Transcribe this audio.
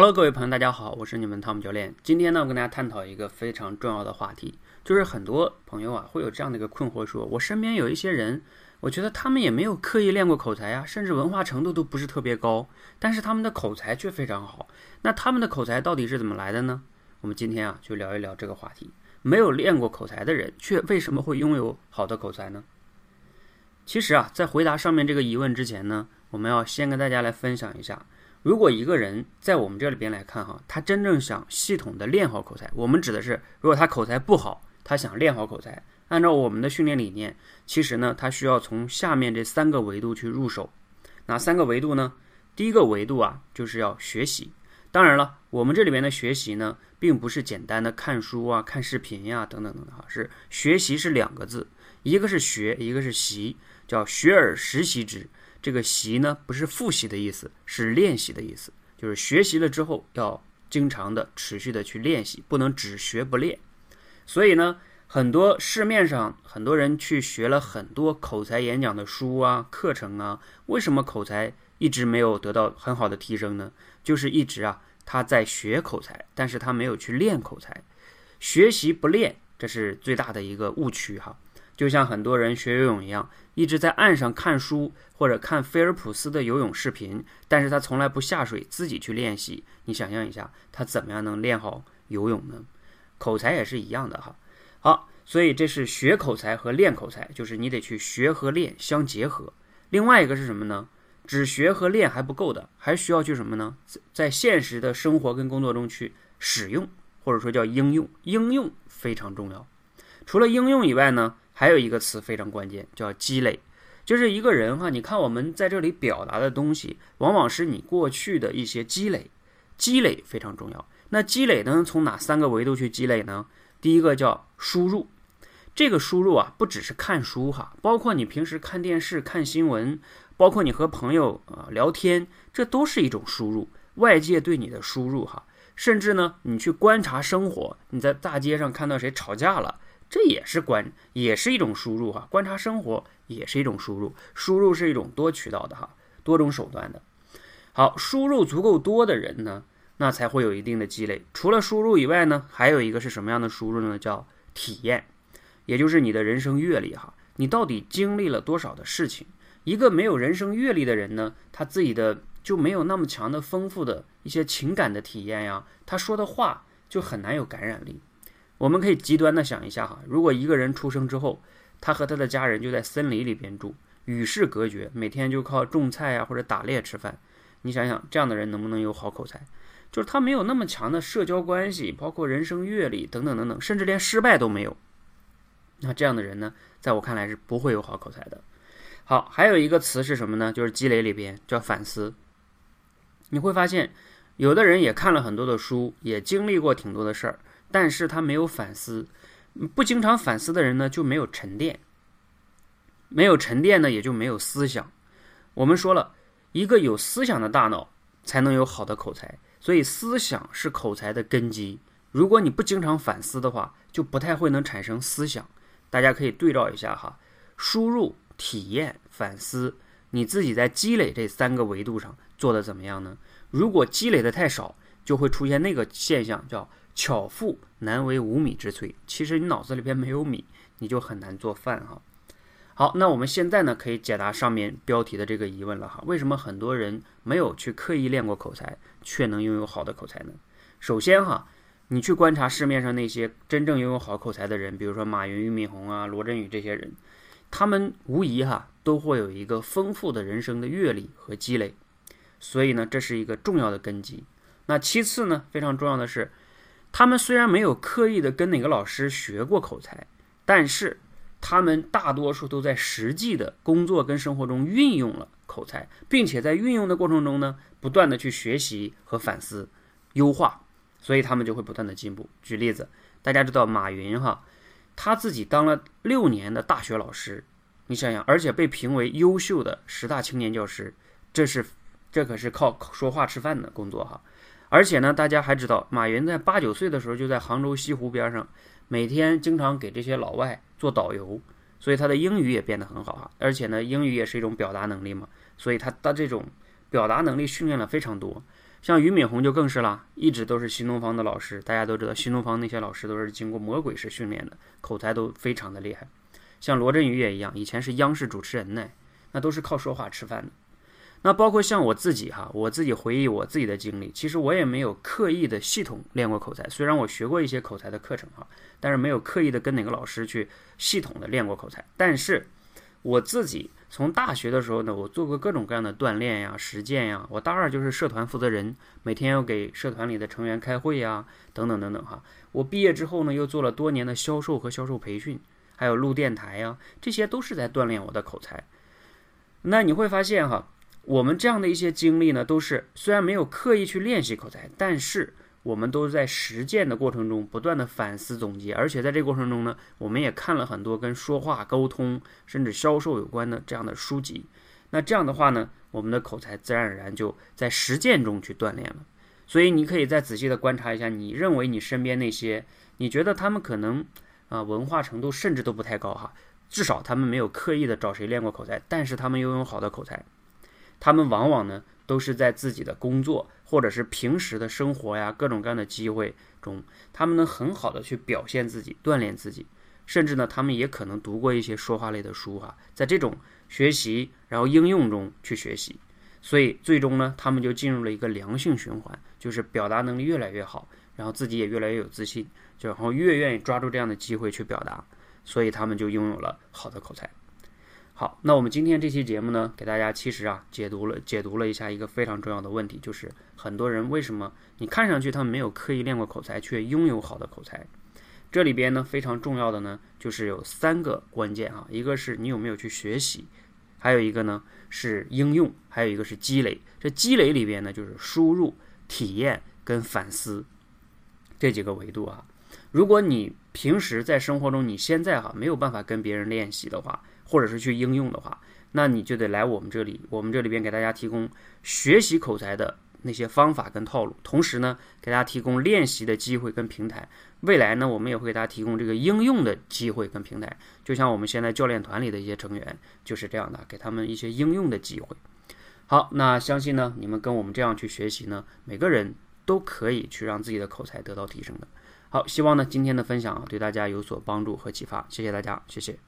Hello，各位朋友，大家好，我是你们汤姆教练。今天呢，我跟大家探讨一个非常重要的话题，就是很多朋友啊会有这样的一个困惑，说我身边有一些人，我觉得他们也没有刻意练过口才啊，甚至文化程度都不是特别高，但是他们的口才却非常好。那他们的口才到底是怎么来的呢？我们今天啊就聊一聊这个话题。没有练过口才的人，却为什么会拥有好的口才呢？其实啊，在回答上面这个疑问之前呢，我们要先跟大家来分享一下。如果一个人在我们这里边来看哈，他真正想系统的练好口才，我们指的是，如果他口才不好，他想练好口才，按照我们的训练理念，其实呢，他需要从下面这三个维度去入手。哪三个维度呢？第一个维度啊，就是要学习。当然了，我们这里边的学习呢，并不是简单的看书啊、看视频呀等等等等哈，是学习是两个字，一个是学，一个是习，叫学而时习之。这个习呢，不是复习的意思，是练习的意思。就是学习了之后，要经常的、持续的去练习，不能只学不练。所以呢，很多市面上很多人去学了很多口才演讲的书啊、课程啊，为什么口才一直没有得到很好的提升呢？就是一直啊，他在学口才，但是他没有去练口才。学习不练，这是最大的一个误区哈。就像很多人学游泳一样，一直在岸上看书或者看菲尔普斯的游泳视频，但是他从来不下水自己去练习。你想象一下，他怎么样能练好游泳呢？口才也是一样的哈。好，所以这是学口才和练口才，就是你得去学和练相结合。另外一个是什么呢？只学和练还不够的，还需要去什么呢？在现实的生活跟工作中去使用，或者说叫应用。应用非常重要。除了应用以外呢？还有一个词非常关键，叫积累，就是一个人哈，你看我们在这里表达的东西，往往是你过去的一些积累，积累非常重要。那积累能从哪三个维度去积累呢？第一个叫输入，这个输入啊，不只是看书哈，包括你平时看电视、看新闻，包括你和朋友啊聊天，这都是一种输入，外界对你的输入哈，甚至呢，你去观察生活，你在大街上看到谁吵架了。这也是观，也是一种输入哈。观察生活也是一种输入，输入是一种多渠道的哈，多种手段的。好，输入足够多的人呢，那才会有一定的积累。除了输入以外呢，还有一个是什么样的输入呢？叫体验，也就是你的人生阅历哈。你到底经历了多少的事情？一个没有人生阅历的人呢，他自己的就没有那么强的丰富的一些情感的体验呀，他说的话就很难有感染力。我们可以极端的想一下哈，如果一个人出生之后，他和他的家人就在森林里边住，与世隔绝，每天就靠种菜啊或者打猎吃饭，你想想这样的人能不能有好口才？就是他没有那么强的社交关系，包括人生阅历等等等等，甚至连失败都没有。那这样的人呢，在我看来是不会有好口才的。好，还有一个词是什么呢？就是积累里边叫反思。你会发现，有的人也看了很多的书，也经历过挺多的事儿。但是他没有反思，不经常反思的人呢，就没有沉淀，没有沉淀呢，也就没有思想。我们说了一个有思想的大脑，才能有好的口才，所以思想是口才的根基。如果你不经常反思的话，就不太会能产生思想。大家可以对照一下哈，输入、体验、反思，你自己在积累这三个维度上做的怎么样呢？如果积累的太少，就会出现那个现象，叫。巧妇难为无米之炊。其实你脑子里边没有米，你就很难做饭哈。好，那我们现在呢，可以解答上面标题的这个疑问了哈。为什么很多人没有去刻意练过口才，却能拥有好的口才呢？首先哈，你去观察市面上那些真正拥有好口才的人，比如说马云、俞敏洪啊、罗振宇这些人，他们无疑哈都会有一个丰富的人生的阅历和积累，所以呢，这是一个重要的根基。那其次呢，非常重要的是。他们虽然没有刻意的跟哪个老师学过口才，但是他们大多数都在实际的工作跟生活中运用了口才，并且在运用的过程中呢，不断的去学习和反思、优化，所以他们就会不断的进步。举例子，大家知道马云哈，他自己当了六年的大学老师，你想想，而且被评为优秀的十大青年教师，这是这可是靠说话吃饭的工作哈。而且呢，大家还知道，马云在八九岁的时候就在杭州西湖边上，每天经常给这些老外做导游，所以他的英语也变得很好啊。而且呢，英语也是一种表达能力嘛，所以他的这种表达能力训练了非常多。像俞敏洪就更是了，一直都是新东方的老师。大家都知道，新东方那些老师都是经过魔鬼式训练的，口才都非常的厉害。像罗振宇也一样，以前是央视主持人呢，那都是靠说话吃饭的。那包括像我自己哈，我自己回忆我自己的经历，其实我也没有刻意的系统练过口才。虽然我学过一些口才的课程哈，但是没有刻意的跟哪个老师去系统的练过口才。但是我自己从大学的时候呢，我做过各种各样的锻炼呀、实践呀。我大二就是社团负责人，每天要给社团里的成员开会呀，等等等等哈。我毕业之后呢，又做了多年的销售和销售培训，还有录电台呀，这些都是在锻炼我的口才。那你会发现哈。我们这样的一些经历呢，都是虽然没有刻意去练习口才，但是我们都在实践的过程中不断的反思总结，而且在这个过程中呢，我们也看了很多跟说话、沟通甚至销售有关的这样的书籍。那这样的话呢，我们的口才自然而然就在实践中去锻炼了。所以你可以再仔细的观察一下，你认为你身边那些你觉得他们可能啊文化程度甚至都不太高哈，至少他们没有刻意的找谁练过口才，但是他们拥有好的口才。他们往往呢，都是在自己的工作或者是平时的生活呀，各种各样的机会中，他们能很好的去表现自己，锻炼自己，甚至呢，他们也可能读过一些说话类的书哈，在这种学习然后应用中去学习，所以最终呢，他们就进入了一个良性循环，就是表达能力越来越好，然后自己也越来越有自信，就然后越愿意抓住这样的机会去表达，所以他们就拥有了好的口才。好，那我们今天这期节目呢，给大家其实啊解读了解读了一下一个非常重要的问题，就是很多人为什么你看上去他们没有刻意练过口才，却拥有好的口才？这里边呢非常重要的呢，就是有三个关键啊，一个是你有没有去学习，还有一个呢是应用，还有一个是积累。这积累里边呢，就是输入、体验跟反思这几个维度啊。如果你平时在生活中，你现在哈没有办法跟别人练习的话，或者是去应用的话，那你就得来我们这里，我们这里边给大家提供学习口才的那些方法跟套路，同时呢，给大家提供练习的机会跟平台。未来呢，我们也会给大家提供这个应用的机会跟平台。就像我们现在教练团里的一些成员就是这样的，给他们一些应用的机会。好，那相信呢，你们跟我们这样去学习呢，每个人都可以去让自己的口才得到提升的。好，希望呢今天的分享对大家有所帮助和启发，谢谢大家，谢谢。